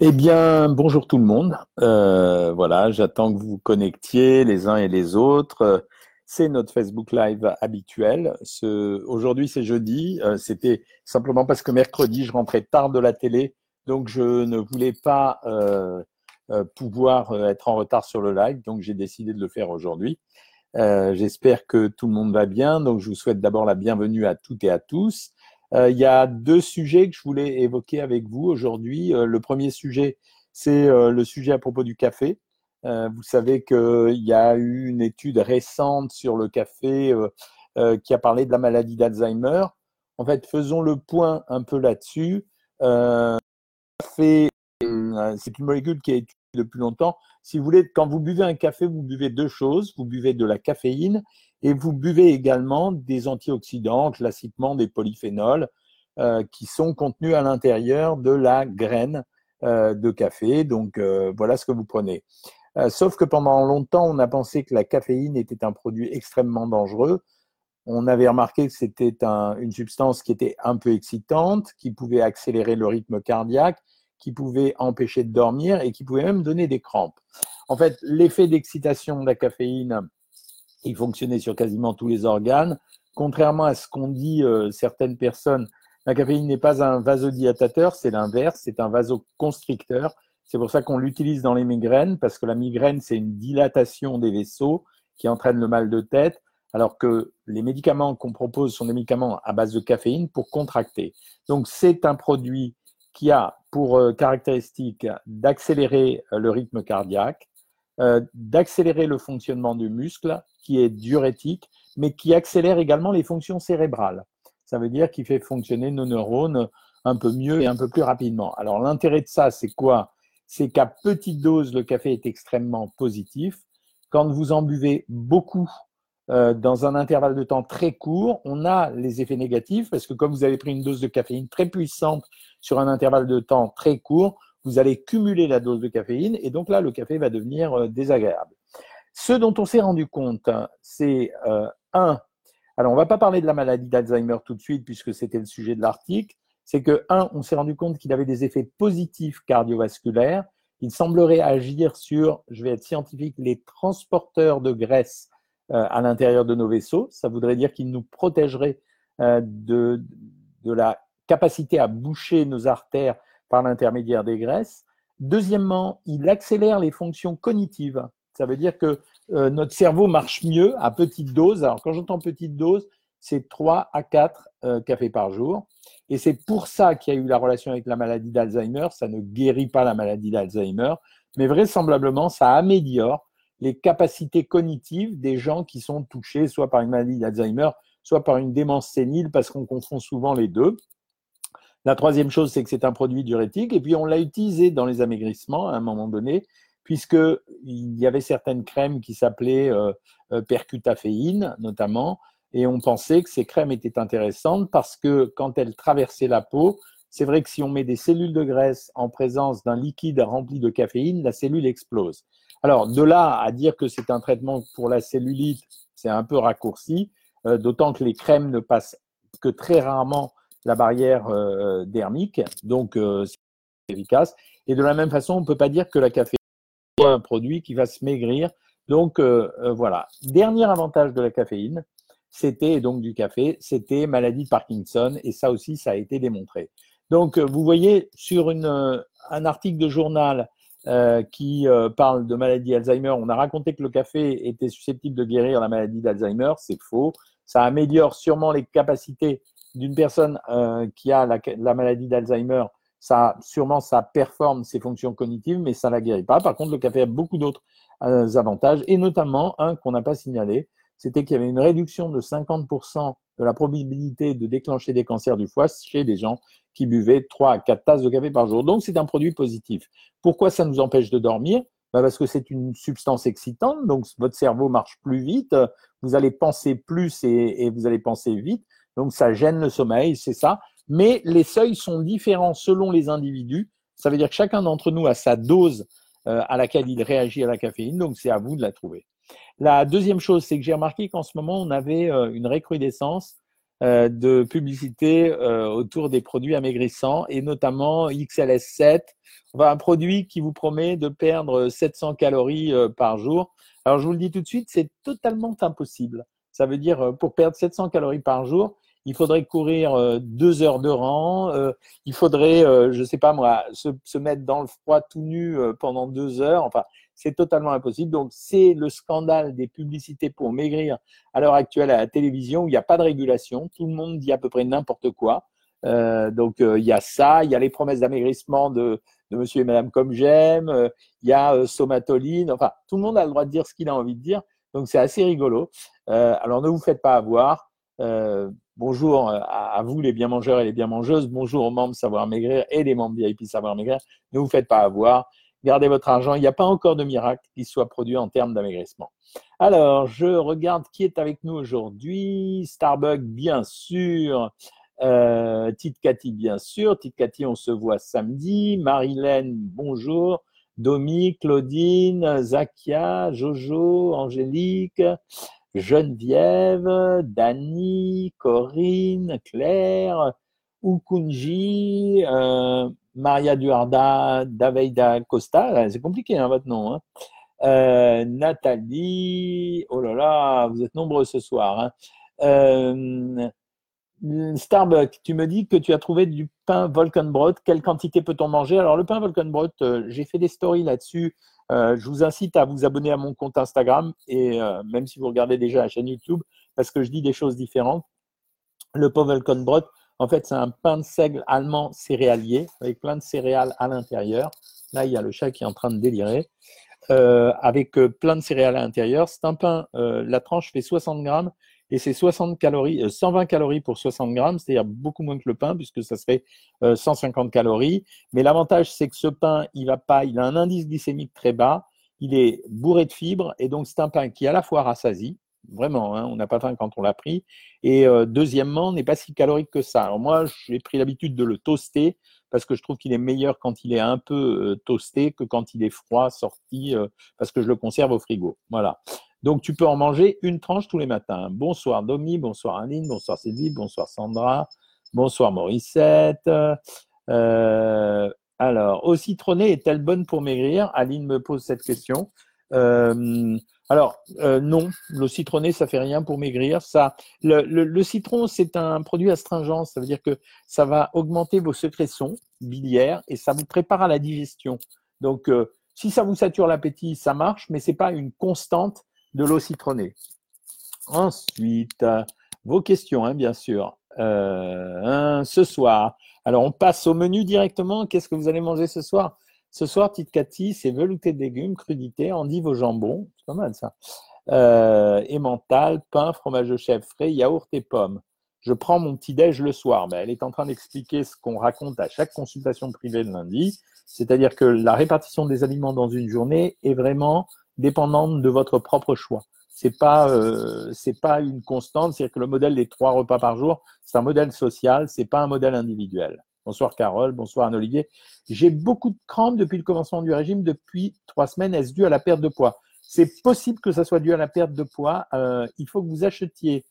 Eh bien, bonjour tout le monde. Euh, voilà, j'attends que vous vous connectiez les uns et les autres. C'est notre Facebook Live habituel. Aujourd'hui, c'est jeudi. Euh, c'était simplement parce que mercredi, je rentrais tard de la télé, donc je ne voulais pas euh, pouvoir être en retard sur le live, donc j'ai décidé de le faire aujourd'hui. J'espère que tout le monde va bien. Donc, je vous souhaite d'abord la bienvenue à toutes et à tous. Euh, il y a deux sujets que je voulais évoquer avec vous aujourd'hui. Euh, le premier sujet, c'est euh, le sujet à propos du café. vous savez qu'il y a eu une étude récente sur le café qui a parlé de la maladie d'Alzheimer. En fait, faisons le point un peu là-dessus. c'est une molécule qui est étudiée depuis longtemps. Si vous voulez, quand vous buvez un café, vous buvez deux choses. Vous buvez de la caféine et vous buvez également des antioxydants, classiquement des polyphénols, euh, qui sont contenus à l'intérieur de la graine euh, de café. Donc euh, voilà ce que vous prenez. Sauf que pendant longtemps, on a pensé que la caféine était un produit extrêmement dangereux. On avait remarqué que c'était un, une substance qui était un peu excitante, qui pouvait accélérer le rythme cardiaque, qui pouvait empêcher de dormir et qui pouvait même donner des crampes. En fait, l'effet d'excitation de la caféine il fonctionnait sur quasiment tous les organes. Contrairement à ce qu'ont dit euh, certaines personnes, la caféine n'est pas un vasodilatateur, c'est l'inverse, c'est un vasoconstricteur. C'est pour ça qu'on l'utilise dans les migraines, parce que la migraine, c'est une dilatation des vaisseaux qui entraîne le mal de tête, alors que les médicaments qu'on propose sont des médicaments à base de caféine pour contracter. Donc c'est un produit qui a pour euh, caractéristique d'accélérer euh, le rythme cardiaque, euh, d'accélérer le fonctionnement du muscle, qui est diurétique, mais qui accélère également les fonctions cérébrales. Ça veut dire qu'il fait fonctionner nos neurones un peu mieux et un peu plus rapidement. Alors l'intérêt de ça, c'est quoi? C'est qu'à petite dose, le café est extrêmement positif. Quand vous en buvez beaucoup euh, dans un intervalle de temps très court, on a les effets négatifs parce que comme vous avez pris une dose de caféine très puissante sur un intervalle de temps très court, vous allez cumuler la dose de caféine et donc là, le café va devenir euh, désagréable. Ce dont on s'est rendu compte, c'est euh, un, alors on ne va pas parler de la maladie d'Alzheimer tout de suite puisque c'était le sujet de l'article, c'est que un, on s'est rendu compte qu'il avait des effets positifs cardiovasculaires. Il semblerait agir sur, je vais être scientifique, les transporteurs de graisse euh, à l'intérieur de nos vaisseaux. Ça voudrait dire qu'il nous protégerait de la capacité à boucher nos artères par l'intermédiaire des graisses. Deuxièmement, il accélère les fonctions cognitives. Ça veut dire que euh, notre cerveau marche mieux à petite dose. Alors, quand j'entends petite dose, c'est 3 à 4 euh, cafés par jour. Et c'est pour ça qu'il y a eu la relation avec la maladie d'Alzheimer. Ça ne guérit pas la maladie d'Alzheimer, mais vraisemblablement, ça améliore les capacités cognitives des gens qui sont touchés soit par une maladie d'Alzheimer, soit par une démence sénile, parce qu'on confond souvent les deux. La troisième chose, c'est que c'est un produit diurétique. Et puis, on l'a utilisé dans les amaigrissements à un moment donné, puisqu'il y avait certaines crèmes qui s'appelaient euh, euh, percutaféine, notamment. Et on pensait que ces crèmes étaient intéressantes parce que quand elles traversaient la peau, c'est vrai que si on met des cellules de graisse en présence d'un liquide rempli de caféine, la cellule explose. Alors, de là à dire que c'est un traitement pour la cellulite, c'est un peu raccourci, euh, d'autant que les crèmes ne passent que très rarement la barrière euh, dermique, donc euh, c'est efficace. Et de la même façon, on ne peut pas dire que la caféine est un produit qui va se maigrir. Donc euh, voilà. Dernier avantage de la caféine, c'était donc du café, c'était maladie de Parkinson, et ça aussi, ça a été démontré. Donc vous voyez sur un article de journal qui parle de maladie Alzheimer, on a raconté que le café était susceptible de guérir la maladie d'Alzheimer, c'est faux. Ça améliore sûrement les capacités d'une personne euh, qui a la, maladie d'Alzheimer, ça sûrement ça performe ses fonctions cognitives, mais ça la guérit pas. Par contre, le café a beaucoup d'autres euh, avantages, et notamment un qu'on n'a pas signalé, c'était qu'il y avait une réduction de 50% de la probabilité de déclencher des cancers du foie chez des gens qui buvaient 3 à 4 tasses de café par jour. Donc, c'est un produit positif. Pourquoi ça nous empêche de dormir? Bah Parce que c'est une substance excitante, donc votre cerveau marche plus vite, vous allez penser plus et vous allez penser vite. Donc ça gêne le sommeil, c'est ça. Mais les seuils sont différents selon les individus. Ça veut dire que chacun d'entre nous a sa dose euh, à laquelle il réagit à la caféine. Donc c'est à vous de la trouver. La deuxième chose, c'est que j'ai remarqué qu'en ce moment, on avait euh, une recrudescence euh, de publicité autour des produits amaigrissants et notamment XLS7. un produit qui vous promet de perdre 700 calories par jour. Alors, je vous le dis tout de suite, c'est totalement impossible. Ça veut dire, pour perdre 700 calories par jour, il faudrait courir deux heures de rang, il faudrait, je ne sais pas moi, se, mettre dans le froid tout nu pendant deux heures. Enfin, c'est totalement impossible. Donc, c'est le scandale des publicités pour maigrir à l'heure actuelle à la télévision où il n'y a pas de régulation. Tout le monde dit à peu près n'importe quoi. Euh, donc, euh, il y a ça, il y a les promesses d'amaigrissement de, monsieur et madame comme j'aime, euh, il y a somatoline. Enfin, tout le monde a le droit de dire ce qu'il a envie de dire. Donc, c'est assez rigolo. alors, ne vous faites pas avoir. Bonjour à, vous, les bien mangeurs et les bien mangeuses. Bonjour aux membres Savoir Maigrir et les membres VIP Savoir Maigrir. Ne vous faites pas avoir gardez votre argent. Il n'y a pas encore de miracle qui soit produit en termes d'amaigrissement. Alors, je regarde qui est avec nous aujourd'hui. Starbucks, bien sûr. Euh, Tite Cathy, bien sûr. Tite Cathy, on se voit samedi. Marilène, bonjour. Domi, Claudine, Zakia, Jojo, Angélique, Geneviève, Dani, Corinne, Claire, Ukunji, euh, Maria Duarda, Daveida Costa, c'est compliqué hein, votre nom. Hein. Euh, Nathalie, oh là là, vous êtes nombreux ce soir. Hein. Euh, Starbucks, tu me dis que tu as trouvé du pain Volkenbrot. Quelle quantité peut-on manger? Alors, le pain Volkenbrot, euh, j'ai fait des stories là-dessus. Je vous incite à vous abonner à mon compte Instagram et même si vous regardez déjà la chaîne YouTube, parce que je dis des choses différentes. Le pain Volkenbrot, en fait, c'est un pain de seigle allemand céréalier avec plein de céréales à l'intérieur. Là, il y a le chat qui est en train de délirer. Euh, avec euh, plein de céréales à l'intérieur. C'est un pain, euh, la tranche fait 60 grammes et c'est 60 calories, 120 calories pour 60 grammes, c'est-à-dire beaucoup moins que le pain puisque ça serait 150 calories. Mais l'avantage, c'est que ce pain, il va pas, il a un indice glycémique très bas, il est bourré de fibres et donc c'est un pain qui à la fois rassasie, Vraiment, hein, on n'a pas faim quand on l'a pris. Et euh, deuxièmement, n'est pas si calorique que ça. Alors moi, j'ai pris l'habitude de le toaster parce que je trouve qu'il est meilleur quand il est un peu euh, toasté que quand il est froid, sorti, euh, parce que je le conserve au frigo. Voilà. Donc tu peux en manger une tranche tous les matins. Bonsoir Domi, bonsoir Aline, bonsoir Sylvie, bonsoir Sandra, bonsoir Morissette. alors, au citronné est-elle bonne pour maigrir? Aline me pose cette question. Alors euh, non, le citronné ça fait rien pour maigrir. Ça, le, citron c'est un produit astringent, ça veut dire que ça va augmenter vos sécrétions biliaires et ça vous prépare à la digestion. Donc euh, si ça vous sature l'appétit, ça marche, mais c'est pas une constante de l'eau citronnée. Ensuite, vos questions, hein, bien sûr. Euh, ce soir. Alors on passe au menu directement. Qu'est-ce que vous allez manger ce soir? Ce soir, petite Cathy, c'est velouté de légumes, crudité, endive au jambon, c'est pas mal ça. Euh, emmental, pain, fromage de chèvre frais, yaourt et pommes. Je prends mon petit déj le soir. Mais elle est en train d'expliquer ce qu'on raconte à chaque consultation privée le lundi, c'est-à-dire que la répartition des aliments dans une journée est vraiment dépendante de votre propre choix. C'est pas euh, c'est pas une constante, c'est-à-dire que le modèle des trois repas par jour, c'est un modèle social, c'est pas un modèle individuel. Bonsoir Carole, bonsoir Anne-Olivier. J'ai beaucoup de crampes depuis le commencement du régime, depuis trois semaines. Est-ce dû à la perte de poids? C'est possible que ça soit dû à la perte de poids. Euh, il faut que vous achetiez.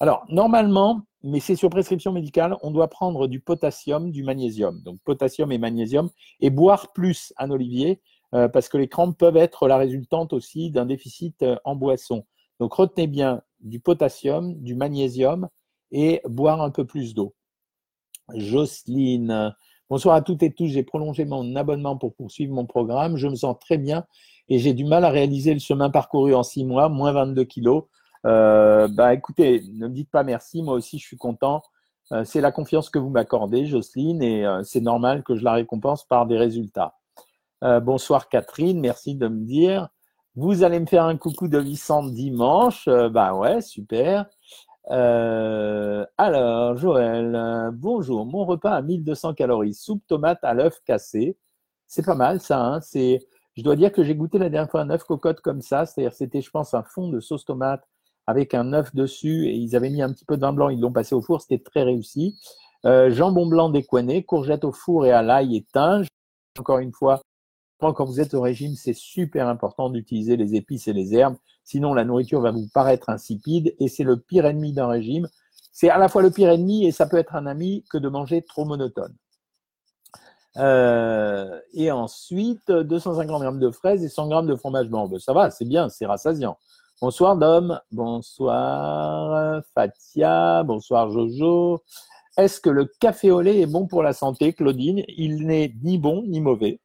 Alors, normalement, mais c'est sur prescription médicale, on doit prendre du potassium, du magnésium. Donc, potassium et magnésium, et boire plus, Anne-Olivier, euh, parce que les crampes peuvent être la résultante aussi d'un déficit euh, en boisson. Donc, retenez bien du potassium, du magnésium et boire un peu plus d'eau. Jocelyne. Bonsoir à toutes et tous. J'ai prolongé mon abonnement pour poursuivre mon programme. Je me sens très bien et j'ai du mal à réaliser le chemin parcouru en six mois, moins 22 kilos. Euh, bah, écoutez, ne me dites pas merci. Moi aussi, je suis content. Euh, c'est la confiance que vous m'accordez, Jocelyne, et c'est normal que je la récompense par des résultats. Bonsoir Catherine, merci de me dire. Vous allez me faire un coucou de Vicente dimanche. bah ouais, super. Euh, alors, Joël, euh, bonjour. Mon repas à 1200 calories, soupe tomate à l'œuf cassé. C'est pas mal ça. Hein c'est, je dois dire que j'ai goûté la dernière fois un œuf cocotte comme ça. C'est-à-dire, c'était, je pense, un fond de sauce tomate avec un œuf dessus et ils avaient mis un petit peu de vin blanc. Ils l'ont passé au four. C'était très réussi. Euh, jambon blanc décoiné, courgette au four et à l'ail et thym. Encore une fois, quand vous êtes au régime, c'est super important d'utiliser les épices et les herbes. Sinon, la nourriture va vous paraître insipide et c'est le pire ennemi d'un régime. C'est à la fois le pire ennemi et ça peut être un ami que de manger trop monotone. Euh, et ensuite, 250 grammes de fraises et 100 grammes de fromage blanc. Ben, ça va, c'est bien, c'est rassasiant. Bonsoir Dom, bonsoir Fatia, bonsoir Jojo. Est-ce que le café au lait est bon pour la santé, Claudine? Il n'est ni bon ni mauvais.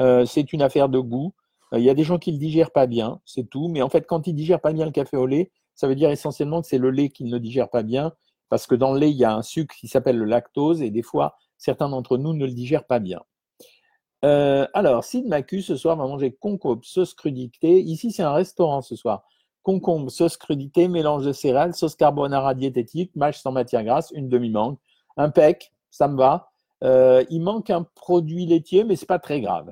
Euh, c'est une affaire de goût. Euh, il y a des gens qui le digèrent pas bien, c'est tout. Mais en fait, quand ils digèrent pas bien le café au lait, ça veut dire essentiellement que c'est le lait qu'ils ne digèrent pas bien, parce que dans le lait, il y a un sucre qui s'appelle le lactose, et des fois, certains d'entre nous ne le digèrent pas bien. Euh, alors, Sid Macu, ce soir, va manger concombre, sauce crudité. Ici, c'est un restaurant ce soir. Concombre, sauce crudité, mélange de céréales, sauce carbonara diététique, mâche sans matière grasse, une demi-mangue. Un pec, ça me va. Il manque un produit laitier, mais c'est pas très grave.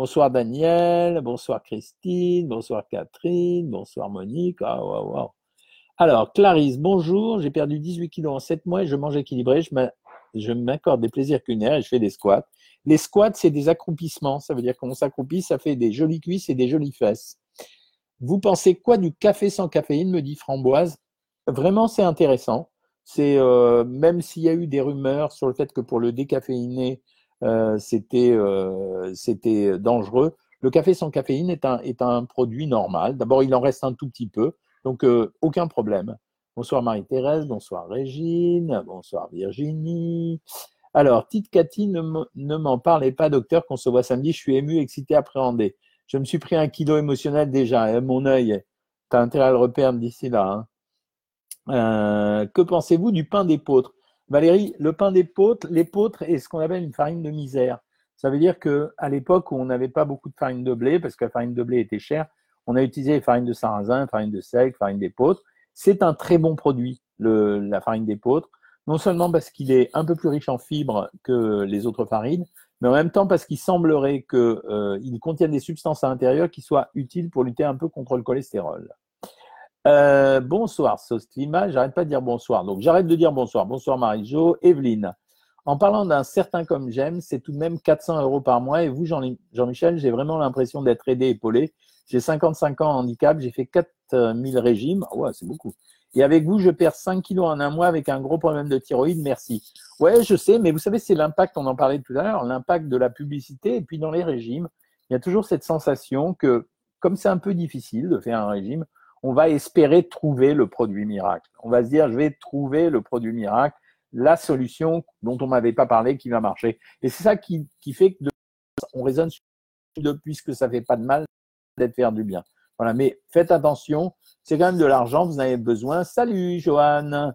Bonsoir Daniel, bonsoir Christine, bonsoir Catherine, bonsoir Monique. Ah, Alors, Clarisse, bonjour. J'ai perdu 18 kilos en 7 mois et je mange équilibré. Je m'accorde des plaisirs culinaires et je fais des squats. Les squats, c'est des accroupissements. Ça veut dire qu'on s'accroupit, ça fait des jolies cuisses et des jolies fesses. Vous pensez quoi du café sans caféine me dit Framboise. Vraiment, c'est intéressant. C'est euh, même s'il y a eu des rumeurs sur le fait que pour le décaféiner, euh, euh, c'était dangereux. Le café sans caféine est un, est un produit normal. D'abord, il en reste un tout petit peu, donc euh, aucun problème. Bonsoir Marie-Thérèse, bonsoir Régine, bonsoir Virginie. Alors, Tite Cathy, ne m'en parlez pas, docteur, qu'on se voit samedi. Je suis ému, excité, appréhendé. Je me suis pris un kilo émotionnel déjà. Hein, mon œil, tu as intérêt à le repère d'ici là. Hein. que pensez-vous du pain d'épeautre Valérie, le pain d'épeautre, l'épeautre est ce qu'on appelle une farine de misère. Ça veut dire qu'à l'époque où on n'avait pas beaucoup de farine de blé, parce que la farine de blé était chère, on a utilisé les farines de sarrasin, farine de seigle, farine d'épeautre. C'est un très bon produit, la farine d'épeautre, non seulement parce qu'il est un peu plus riche en fibres que les autres farines, mais en même temps parce qu'il semblerait qu'il euh, contienne des substances à l'intérieur qui soient utiles pour lutter un peu contre le cholestérol. Euh, bonsoir, Sauce Climat. J'arrête pas de dire bonsoir. Donc, j'arrête de dire bonsoir. Bonsoir, Marie-Jo. Evelyne. En parlant d'un certain comme j'aime, c'est tout de même 400 euros par mois. Et vous, Jean-Michel, j'ai vraiment l'impression d'être aidé, épaulé. J'ai 55 ans handicap. J'ai fait 4000 régimes. Ouais, c'est beaucoup. Et avec vous, je perds 5 kilos en un mois avec un gros problème de thyroïde. Merci. Ouais, je sais, mais vous savez, c'est l'impact, on en parlait tout à l'heure, l'impact de la publicité. Et puis, dans les régimes, il y a toujours cette sensation que, comme c'est un peu difficile de faire un régime, on va espérer trouver le produit miracle. On va se dire, je vais trouver le produit miracle, la solution dont on m'avait pas parlé qui va marcher. Et c'est ça qui, fait que on raisonne sur de puisque ça fait pas de mal d'être faire du bien. Voilà, mais faites attention, c'est quand même de l'argent, vous en avez besoin. Salut Joanne,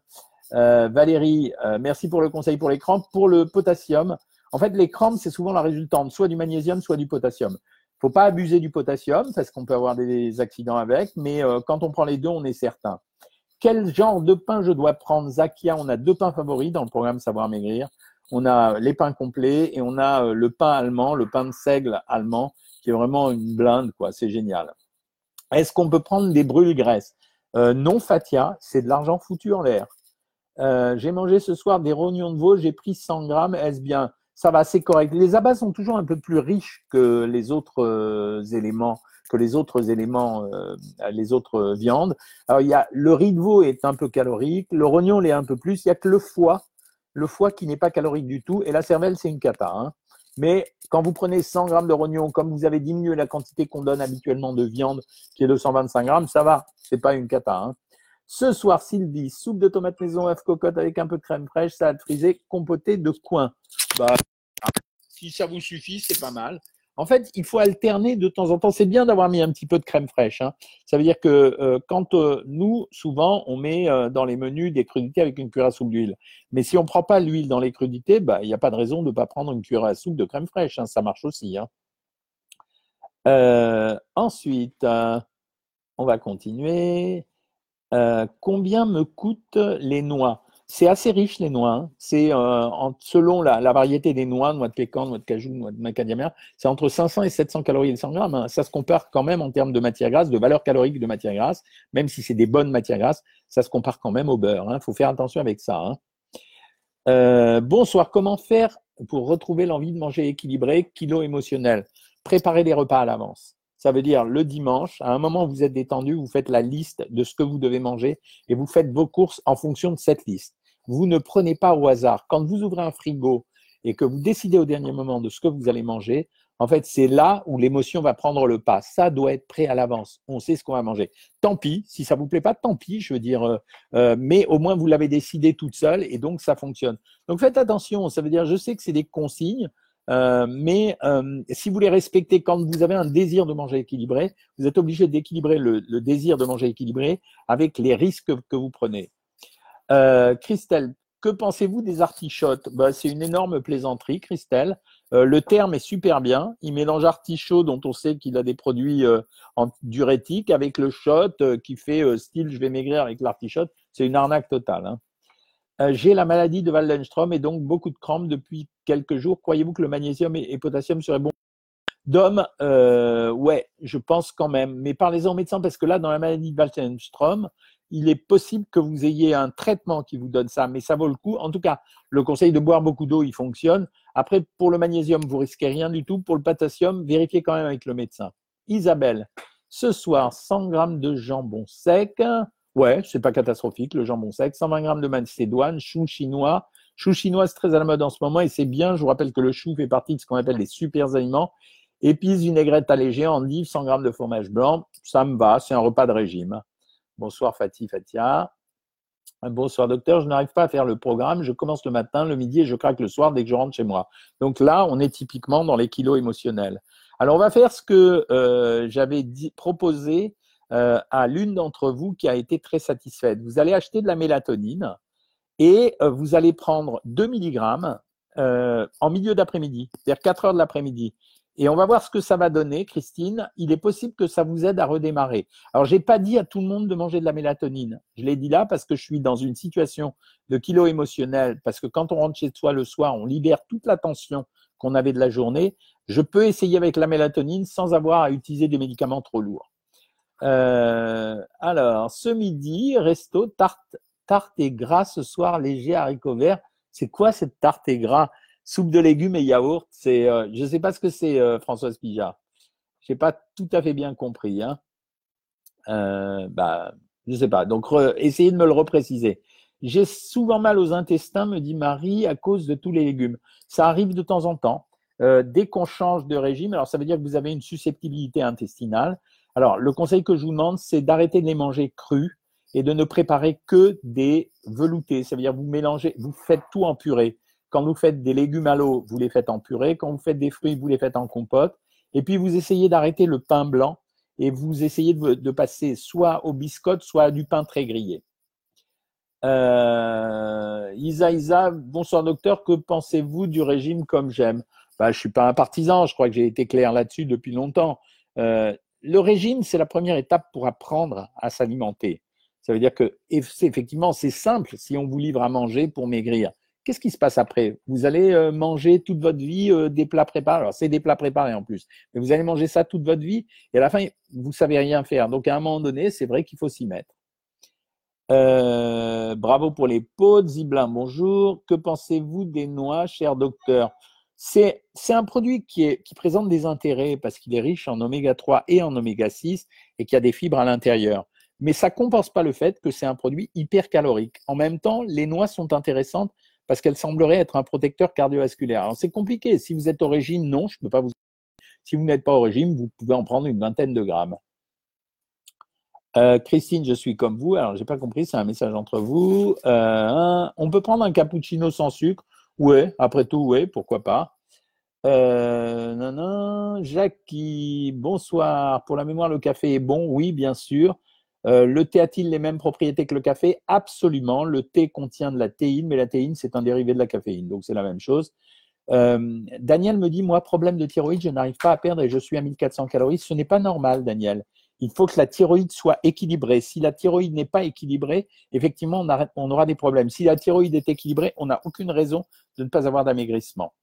euh, Valérie, euh, merci pour le conseil pour les crampes. Pour le potassium, en fait, les crampes, c'est souvent la résultante, soit du magnésium, soit du potassium faut pas abuser du potassium parce qu'on peut avoir des accidents avec, mais euh, quand on prend les deux, on est certain. Quel genre de pain je dois prendre Zakia, on a deux pains favoris dans le programme Savoir Maigrir. On a les pains complets et on a euh, le pain allemand, le pain de seigle allemand, qui est vraiment une blinde, quoi. C'est génial. Est-ce qu'on peut prendre des brûles-graisses euh, Non, Fatia, c'est de l'argent foutu en l'air. j'ai mangé ce soir des rognons de veau, j'ai pris 100 grammes. Est-ce bien? Ça va, c'est correct. Les abats sont toujours un peu plus riches que les autres euh, éléments, que les autres éléments, euh, les autres viandes. Alors, il y a le riz de veau est un peu calorique, le rognon l'est un peu plus. Il y a que le foie, le foie qui n'est pas calorique du tout, et la cervelle c'est une cata. Hein. Mais quand vous prenez 100 grammes de rognon, comme vous avez diminué la quantité qu'on donne habituellement de viande, qui est de 125 grammes, ça va, c'est pas une cata. Hein. Ce soir, Sylvie, soupe de tomates maison, œuf cocotte avec un peu de crème fraîche, salade frisée, compotée de coin. Bah, si ça vous suffit, c'est pas mal. En fait, il faut alterner de temps en temps. C'est bien d'avoir mis un petit peu de crème fraîche. Hein. Ça veut dire que euh, quand euh, nous, souvent, on met euh, dans les menus des crudités avec une cuillère à soupe d'huile. Mais si on ne prend pas l'huile dans les crudités, bah, il n'y a pas de raison de ne pas prendre une cuillère à soupe de crème fraîche. Hein. Ça marche aussi. Hein. ensuite, on va continuer. Combien me coûtent les noix? C'est assez riche les noix. Hein. C'est euh, selon la, variété des noix, noix de pécan, noix de cajou, noix de macadamia, c'est entre 500 et 700 calories le 100 grammes. Hein. Ça se compare quand même en termes de matière grasse, de valeur calorique de matière grasse, même si c'est des bonnes matières grasses, ça se compare quand même au beurre. Il hein. faut faire attention avec ça. Euh, bonsoir. Comment faire pour retrouver l'envie de manger équilibré, kilo émotionnel? Préparer les repas à l'avance. Ça veut dire le dimanche, à un moment où vous êtes détendu, vous faites la liste de ce que vous devez manger et vous faites vos courses en fonction de cette liste. Vous ne prenez pas au hasard. Quand vous ouvrez un frigo et que vous décidez au dernier moment de ce que vous allez manger, en fait, c'est là où l'émotion va prendre le pas. Ça doit être prêt à l'avance. On sait ce qu'on va manger. Tant pis, si ça vous plaît pas, tant pis, je veux dire, euh, euh, mais au moins vous l'avez décidé toute seule et donc ça fonctionne. Donc faites attention, ça veut dire, je sais que c'est des consignes, euh, mais si vous les respectez quand vous avez un désir de manger équilibré, vous êtes obligé d'équilibrer le, désir de manger équilibré avec les risques que vous prenez. Christelle, que pensez-vous des artichotes bah, C'est une énorme plaisanterie, Christelle. Euh, le terme est super bien. Il mélange artichaut, dont on sait qu'il a des produits euh, diurétiques, avec le shot euh, qui fait style je vais maigrir avec l'artichote. C'est une arnaque totale. Hein. J'ai la maladie de Waldenstrom et donc beaucoup de crampes depuis quelques jours. Croyez-vous que le magnésium et, potassium seraient bons? Dom, ouais, je pense quand même. Mais parlez-en au médecin parce que là, dans la maladie de Waldenstrom, il est possible que vous ayez un traitement qui vous donne ça, mais ça vaut le coup. En tout cas, le conseil de boire beaucoup d'eau, il fonctionne. Après, pour le magnésium, vous risquez rien du tout. Pour le potassium, vérifiez quand même avec le médecin. Isabelle, ce soir, 100 grammes de jambon sec. Ouais, c'est pas catastrophique, le jambon sec. 120 grammes de macédoine, chou chinois. Chou chinois, c'est très à la mode en ce moment et c'est bien. Je vous rappelle que le chou fait partie de ce qu'on appelle les super aliments. Épices, vinaigrette allégée, endives, 100 grammes de fromage blanc. Ça me va, c'est un repas de régime. Bonsoir Fatih Fatia. Bonsoir docteur, je n'arrive pas à faire le programme, je commence le matin, le midi et je craque le soir dès que je rentre chez moi. Donc là, on est typiquement dans les kilos émotionnels. Alors on va faire ce que euh, j'avais proposé euh, à l'une d'entre vous qui a été très satisfaite. Vous allez acheter de la mélatonine et euh, vous allez prendre 2 mg en milieu d'après-midi, c'est-à-dire 4 heures de l'après-midi. Et on va voir ce que ça va donner, Christine. Il est possible que ça vous aide à redémarrer. Alors, j'ai pas dit à tout le monde de manger de la mélatonine. Je l'ai dit là parce que je suis dans une situation de kilo émotionnel, parce que quand on rentre chez soi le soir, on libère toute la tension qu'on avait de la journée. Je peux essayer avec la mélatonine sans avoir à utiliser des médicaments trop lourds. Euh, alors, ce midi, resto, tarte, tarte et gras ce soir, léger haricots verts. C'est quoi cette tarte et gras? Soupe de légumes et yaourt, c'est, euh, je ne sais pas ce que c'est, euh, Françoise Pijard. Je n'ai pas tout à fait bien compris. Hein. Euh, bah, je ne sais pas. Donc, essayez de me le repréciser. J'ai souvent mal aux intestins, me dit Marie, à cause de tous les légumes. Ça arrive de temps en temps. dès qu'on change de régime, alors ça veut dire que vous avez une susceptibilité intestinale. Alors, le conseil que je vous demande, c'est d'arrêter de les manger crus et de ne préparer que des veloutés. Ça veut dire vous mélangez, vous faites tout en purée. Quand vous faites des légumes à l'eau, vous les faites en purée. Quand vous faites des fruits, vous les faites en compote. Et puis, vous essayez d'arrêter le pain blanc et vous essayez de, passer soit au biscotte, soit à du pain très grillé. Euh, Isa Isa, bonsoir docteur, que pensez-vous du régime comme j'aime? Bah, Je ne suis pas un partisan, je crois que j'ai été clair là-dessus depuis longtemps. Euh, le régime, c'est la première étape pour apprendre à s'alimenter. Ça veut dire que effectivement, c'est simple si on vous livre à manger pour maigrir. Qu'est-ce qui se passe après? Vous allez euh, manger toute votre vie euh, des plats préparés. Alors, c'est des plats préparés en plus. Mais vous allez manger ça toute votre vie et à la fin, vous savez rien faire. Donc, à un moment donné, c'est vrai qu'il faut s'y mettre. Euh, bravo pour les pots. Ziblin, bonjour. Que pensez-vous des noix, cher docteur? C'est, un produit qui, présente des intérêts parce qu'il est riche en oméga 3 et en oméga 6 et qu'il y a des fibres à l'intérieur. Mais ça ne compense pas le fait que c'est un produit hypercalorique. En même temps, les noix sont intéressantes parce qu'elle semblerait être un protecteur cardiovasculaire. Alors c'est compliqué. Si vous êtes au régime, non, je ne peux pas vous. Si vous n'êtes pas au régime, vous pouvez en prendre une vingtaine de grammes. Euh, Christine, je suis comme vous. Alors, j'ai pas compris, c'est un message entre vous. Euh, on peut prendre un cappuccino sans sucre Oui, après tout, oui, pourquoi pas. Euh, non, non. Jackie, bonsoir. Pour la mémoire, le café est bon Oui, bien sûr. Euh, le thé a-t-il les mêmes propriétés que le café? Absolument. Le thé contient de la théine, mais la théine, c'est un dérivé de la caféine, donc c'est la même chose. Euh, Daniel me dit, moi, problème de thyroïde, je n'arrive pas à perdre et je suis à 1400 calories. Ce n'est pas normal, Daniel. Il faut que la thyroïde soit équilibrée. Si la thyroïde n'est pas équilibrée, effectivement, on, aura des problèmes. Si la thyroïde est équilibrée, on n'a aucune raison de ne pas avoir d'amaigrissement.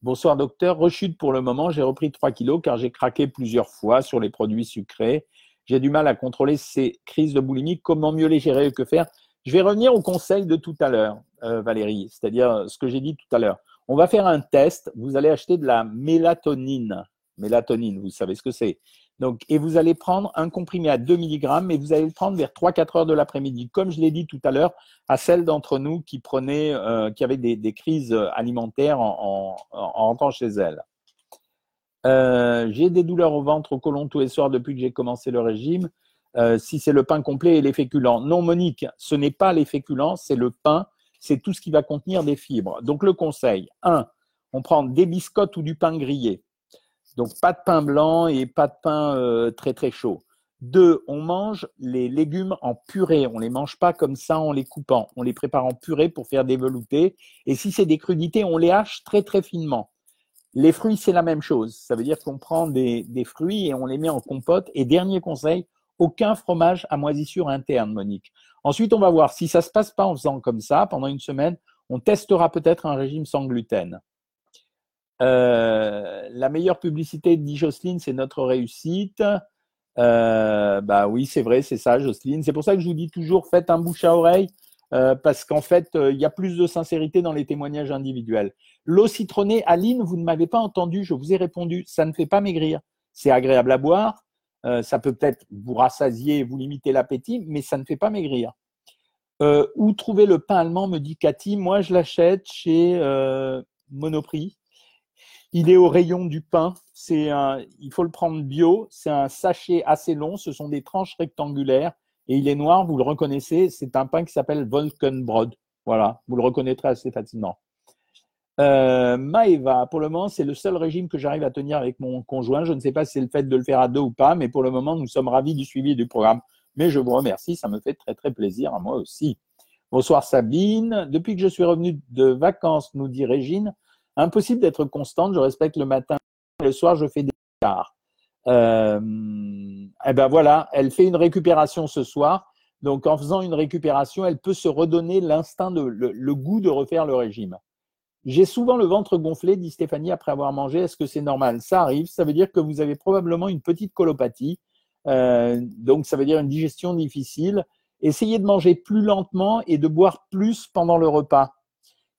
Bonsoir docteur, rechute pour le moment, j'ai repris 3 kilos car j'ai craqué plusieurs fois sur les produits sucrés j'ai du mal à contrôler ces crises de boulimie. Comment mieux les gérer que faire? Je vais revenir au conseil de tout à l'heure, euh, Valérie, c'est-à-dire euh, ce que j'ai dit tout à l'heure. On va faire un test. Vous allez acheter de la mélatonine. Mélatonine, vous savez ce que c'est. Donc, et vous allez prendre un comprimé à 2 mg, et vous allez le prendre vers 3-4 heures de l'après-midi, comme je l'ai dit tout à l'heure à celles d'entre nous qui prenaient, euh, qui avaient des, crises alimentaires en, rentrant chez elles. Euh, j'ai des douleurs au ventre, au côlon tous les soirs depuis que j'ai commencé le régime. Euh, si c'est le pain complet et les féculents. Non, Monique, ce n'est pas les féculents, c'est le pain, c'est tout ce qui va contenir des fibres. Donc le conseil, 1, on prend des biscottes ou du pain grillé. Donc pas de pain blanc et pas de pain euh, très très chaud. Deux, on mange les légumes en purée. On les mange pas comme ça en les coupant. On les prépare en purée pour faire des veloutés. Et si c'est des crudités, on les hache très très finement. Les fruits, c'est la même chose. Ça veut dire qu'on prend des, des, fruits et on les met en compote. Et dernier conseil, aucun fromage à moisissure interne, Monique. Ensuite, on va voir si ça se passe pas en faisant comme ça pendant une semaine. On testera peut-être un régime sans gluten. Euh, la meilleure publicité, dit Jocelyne, c'est notre réussite. Euh, bah oui, c'est vrai, c'est ça, Jocelyne. C'est pour ça que je vous dis toujours, faites un bouche à oreille, euh, parce qu'en fait, il y a plus de sincérité dans les témoignages individuels. L'eau citronnée, Aline, vous ne m'avez pas entendu, je vous ai répondu, ça ne fait pas maigrir. C'est agréable à boire, ça peut peut-être vous rassasier, vous limiter l'appétit, mais ça ne fait pas maigrir. où trouver le pain allemand, me dit Cathy. Moi, je l'achète chez Monoprix. Il est au rayon du pain. Il faut le prendre bio. C'est un sachet assez long. Ce sont des tranches rectangulaires et il est noir. Vous le reconnaissez. C'est un pain qui s'appelle Volkenbrod. Voilà, vous le reconnaîtrez assez facilement. Euh, Maeva, pour le moment, c'est le seul régime que j'arrive à tenir avec mon conjoint. Je ne sais pas si c'est le fait de le faire à deux ou pas, mais pour le moment, nous sommes ravis du suivi du programme. Mais je vous remercie, ça me fait très très plaisir à moi aussi. Bonsoir Sabine. Depuis que je suis revenu de vacances, nous dit Régine, Impossible d'être constante. Je respecte le matin. Le soir, je fais des écarts. Euh, eh ben voilà, elle fait une récupération ce soir. Donc, en faisant une récupération, elle peut se redonner l'instinct, de, le, goût de refaire le régime. J'ai souvent le ventre gonflé, dit Stéphanie, après avoir mangé. Est-ce que c'est normal? Ça arrive. Ça veut dire que vous avez probablement une petite colopathie. Euh, donc, ça veut dire une digestion difficile. Essayez de manger plus lentement et de boire plus pendant le repas.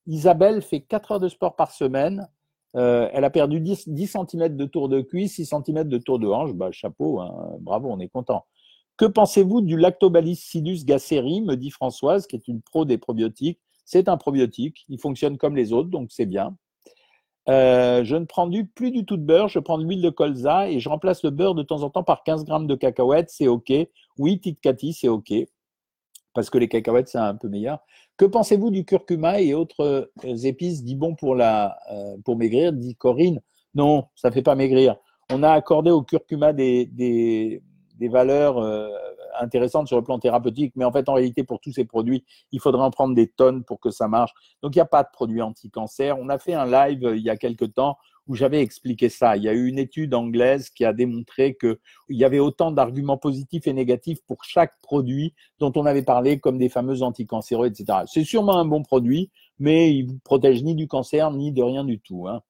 Isabelle fait 4 heures de sport par semaine. Euh, elle a perdu 10, cm de tour de cuisse, 6 cm de tour de hanche. Bah, chapeau, hein. bravo, on est content. Que pensez-vous du Lactobacillus gasseri me dit Françoise, qui est une pro des probiotiques. C'est un probiotique, il fonctionne comme les autres, donc c'est bien. Euh, je ne prends plus du tout de beurre, je prends de l'huile de colza et je remplace le beurre de temps en temps par 15 grammes de cacahuètes, c'est OK. Oui, Cathy, c'est OK parce que les cacahuètes, c'est un peu meilleur. Que pensez-vous du curcuma et autres euh, épices dit bon pour, la, euh, pour maigrir dit Corinne? Non, ça ne fait pas maigrir. On a accordé au curcuma des, des, valeurs euh, intéressantes sur le plan thérapeutique, mais en fait, en réalité, pour tous ces produits, il faudrait en prendre des tonnes pour que ça marche. Donc, il n'y a pas de produit anti-cancer. On a fait un live il y a quelque temps où j'avais expliqué ça. Il y a eu une étude anglaise qui a démontré qu'il y avait autant d'arguments positifs et négatifs pour chaque produit dont on avait parlé, comme des fameux anticancéreux, etc. C'est sûrement un bon produit, mais il ne protège ni du cancer ni de rien du tout. Hein.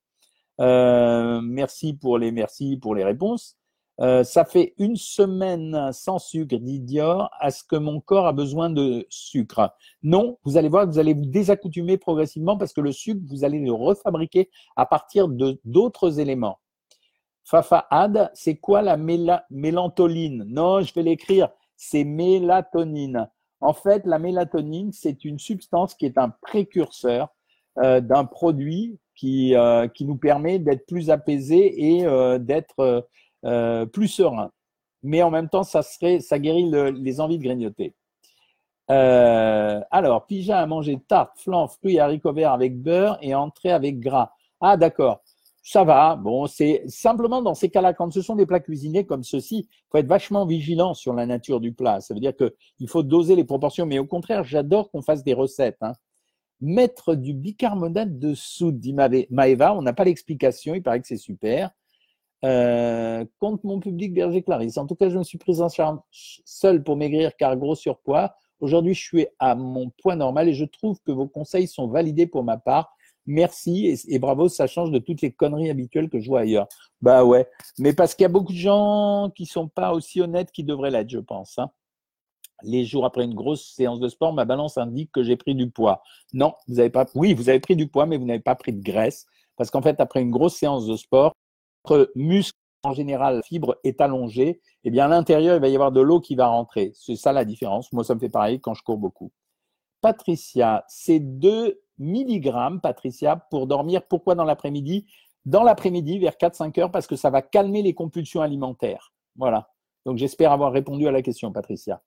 Euh, merci pour les merci pour les réponses. Euh, ça fait une semaine sans sucre, dit Dior. Est-ce que mon corps a besoin de sucre? Non, vous allez voir que vous allez vous désaccoutumer progressivement parce que le sucre, vous allez le refabriquer à partir de d'autres éléments. Fafa Ad, c'est quoi la mélantoline? Non, je vais l'écrire. C'est mélatonine. En fait, la mélatonine, c'est une substance qui est un précurseur euh, d'un produit qui, euh, qui nous permet d'être plus apaisé et d'être euh, plus serein. Mais en même temps, ça, serait, ça guérit les envies de grignoter. Euh, alors, Pija a mangé tarte, flan, fruits haricots verts avec beurre et entrée avec gras. Ah, d'accord. Ça va. Bon, c'est simplement dans ces cas-là, quand ce sont des plats cuisinés comme ceci, il faut être vachement vigilant sur la nature du plat. Ça veut dire qu'il faut doser les proportions. Mais au contraire, j'adore qu'on fasse des recettes. Hein. Mettre du bicarbonate de soude, dit Maeva. On n'a pas l'explication. Il paraît que c'est super. Euh, contre mon public berger Clarisse. En tout cas, je me suis prise en charge seule pour maigrir car gros surpoids. Aujourd'hui, je suis à mon poids normal et je trouve que vos conseils sont validés pour ma part. Merci et, bravo, ça change de toutes les conneries habituelles que je vois ailleurs. Bah ouais, mais parce qu'il y a beaucoup de gens qui sont pas aussi honnêtes qu'ils devraient l'être, je pense. Hein. Les jours après une grosse séance de sport, ma balance indique que j'ai pris du poids. Non, vous n'avez pas. Oui, vous avez pris du poids, mais vous n'avez pas pris de graisse parce qu'en fait, après une grosse séance de sport, muscles en général, fibre est allongée, eh bien à l'intérieur, il va y avoir de l'eau qui va rentrer. C'est ça la différence. Moi, ça me fait pareil quand je cours beaucoup. Patricia, c'est 2 mg, Patricia, pour dormir. Pourquoi dans l'après-midi? Dans l'après-midi, vers 4-5 heures, parce que ça va calmer les compulsions alimentaires. Voilà. Donc j'espère avoir répondu à la question, Patricia.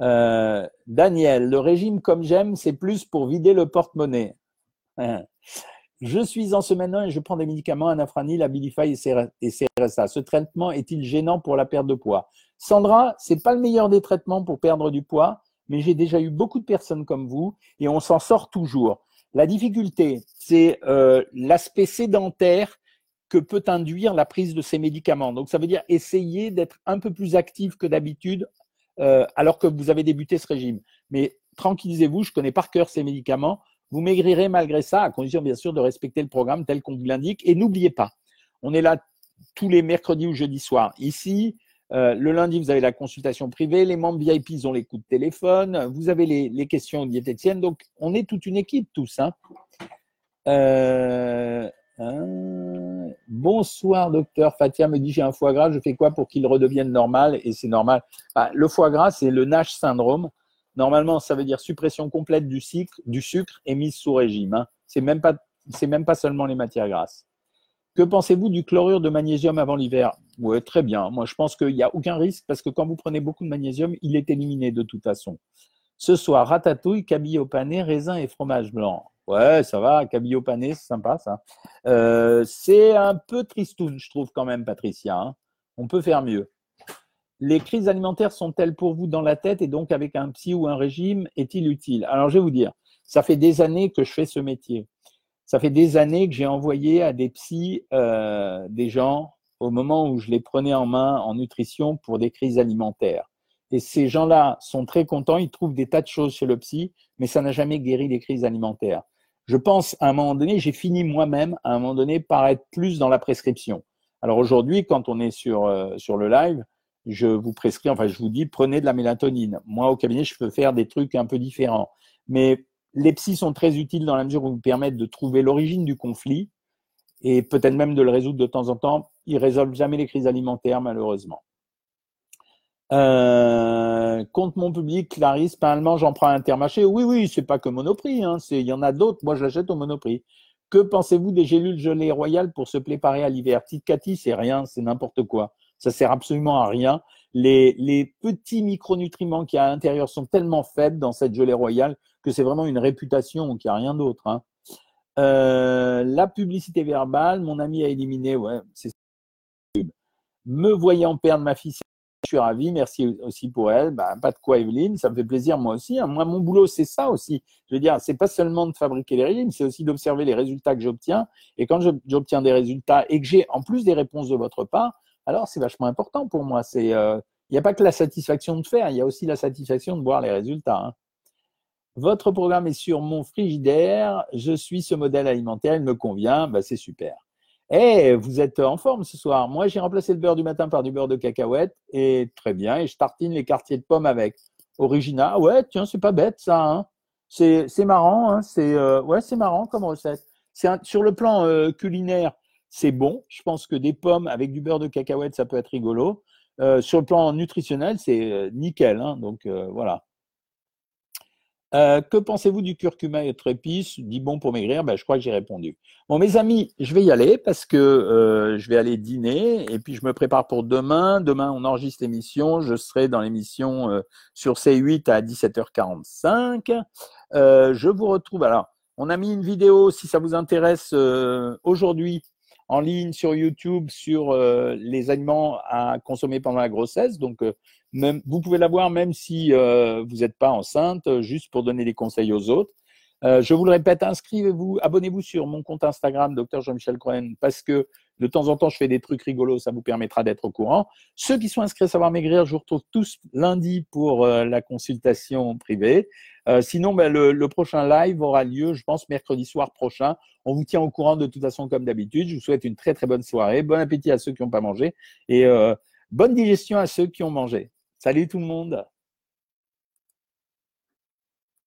Euh, Daniel, le régime comme j'aime, c'est plus pour vider le porte-monnaie. Je suis en semaine 1 et je prends des médicaments, anafranil, Abilify et CRSA. Ce traitement est-il gênant pour la perte de poids? Sandra, c'est pas le meilleur des traitements pour perdre du poids, mais j'ai déjà eu beaucoup de personnes comme vous et on s'en sort toujours. La difficulté, c'est euh, l'aspect sédentaire que peut induire la prise de ces médicaments. Donc, ça veut dire essayer d'être un peu plus actif que d'habitude euh, alors que vous avez débuté ce régime. Mais tranquillisez-vous, je connais par cœur ces médicaments. Vous maigrirez malgré ça, à condition bien sûr de respecter le programme tel qu'on vous l'indique. Et n'oubliez pas, on est là tous les mercredis ou jeudis soirs. Ici, euh, le lundi, vous avez la consultation privée. Les membres VIP, ils ont les coups de téléphone. Vous avez les, questions diététiciennes. Donc, on est toute une équipe, tous. Hein. Euh, hein. bonsoir, docteur. Fatia me dit j'ai un foie gras. Je fais quoi pour qu'il redevienne normal? Et c'est normal. Ah, le foie gras, c'est le NASH syndrome. Normalement, ça veut dire suppression complète du sucre, du sucre et mise sous régime. Hein. C'est même pas, c'est même pas seulement les matières grasses. Que pensez-vous du chlorure de magnésium avant l'hiver? Oui, très bien. Moi, je pense qu'il n'y a aucun risque parce que quand vous prenez beaucoup de magnésium, il est éliminé de toute façon. Ce soir, ratatouille, cabillaud pané, raisin et fromage blanc. Ouais, ça va, cabillaud pané, c'est sympa ça. Euh, c'est un peu tristoun, je trouve quand même, Patricia. Hein. On peut faire mieux. Les crises alimentaires sont-elles pour vous dans la tête et donc avec un psy ou un régime est-il utile? Alors je vais vous dire, ça fait des années que je fais ce métier. Ça fait des années que j'ai envoyé à des psys euh, des gens au moment où je les prenais en main en nutrition pour des crises alimentaires. Et ces gens-là sont très contents, ils trouvent des tas de choses chez le psy, mais ça n'a jamais guéri les crises alimentaires. Je pense à un moment donné, j'ai fini moi-même à un moment donné par être plus dans la prescription. Alors aujourd'hui, quand on est sur, euh, sur le live, je vous prescris, enfin, je vous dis, prenez de la mélatonine. Moi, au cabinet, je peux faire des trucs un peu différents. Mais les psys sont très utiles dans la mesure où ils vous permettent de trouver l'origine du conflit et peut-être même de le résoudre de temps en temps. Ils résolvent jamais les crises alimentaires, malheureusement. Euh, contre mon public, Clarisse, pas allemand, j'en prends un intermarché. Oui, oui, c'est pas que Monoprix. Hein, il y en a d'autres. Moi, je l'achète au Monoprix. Que pensez-vous des gélules gelées royales pour se préparer à l'hiver? Petite Cathy, c'est rien, c'est n'importe quoi. Ça sert absolument à rien. Les, petits micronutriments qui y a à l'intérieur sont tellement faibles dans cette gelée royale que c'est vraiment une réputation qu'il n'y a rien d'autre. Hein. Euh, la publicité verbale, mon ami a éliminé, ouais, c'est me voyant perdre ma fille, je suis ravi, merci aussi pour elle. Bah, pas de quoi, Evelyne, ça me fait plaisir moi aussi. Hein. Moi, mon boulot, c'est ça aussi. Je veux dire, c'est pas seulement de fabriquer les régimes, c'est aussi d'observer les résultats que j'obtiens. Et quand j'obtiens des résultats et que j'ai en plus des réponses de votre part, alors c'est vachement important pour moi. Euh, il n'y a pas que la satisfaction de faire, il y a aussi la satisfaction de voir les résultats. Hein. Votre programme est sur mon frigidaire. Je suis ce modèle alimentaire, il me convient. Bah, c'est super. Eh, vous êtes en forme ce soir. Moi, j'ai remplacé le beurre du matin par du beurre de cacahuète et très bien. Et je tartine les quartiers de pommes avec. Original. Ouais, tiens, c'est pas bête ça. Hein. C'est, marrant. Hein. C'est, euh, ouais, c'est marrant comme recette. C'est sur le plan euh, culinaire, c'est bon. Je pense que des pommes avec du beurre de cacahuète, ça peut être rigolo. Euh, sur le plan nutritionnel, c'est euh, nickel. Hein, donc euh, voilà. que pensez-vous du curcuma et autres épices? Dit bon pour maigrir, ben, je crois que j'ai répondu. Bon, mes amis, je vais y aller parce que je vais aller dîner et puis je me prépare pour demain. Demain, on enregistre l'émission. Je serai dans l'émission sur C8 à 17h45. je vous retrouve. Alors, on a mis une vidéo, si ça vous intéresse, aujourd'hui en ligne sur YouTube sur euh, les aliments à consommer pendant la grossesse. Donc, euh, même, vous pouvez la voir même si euh, vous n'êtes pas enceinte, juste pour donner des conseils aux autres. je vous le répète, inscrivez-vous, abonnez-vous sur mon compte Instagram, Dr Jean-Michel Cohen, parce que de temps en temps, je fais des trucs rigolos, ça vous permettra d'être au courant. Ceux qui sont inscrits à Savoir Maigrir, je vous retrouve tous lundi pour la consultation privée. Euh, sinon, ben, le, prochain live aura lieu, je pense, mercredi soir prochain. On vous tient au courant de toute façon, comme d'habitude. Je vous souhaite une très très bonne soirée. Bon appétit à ceux qui n'ont pas mangé et euh, bonne digestion à ceux qui ont mangé. Salut tout le monde.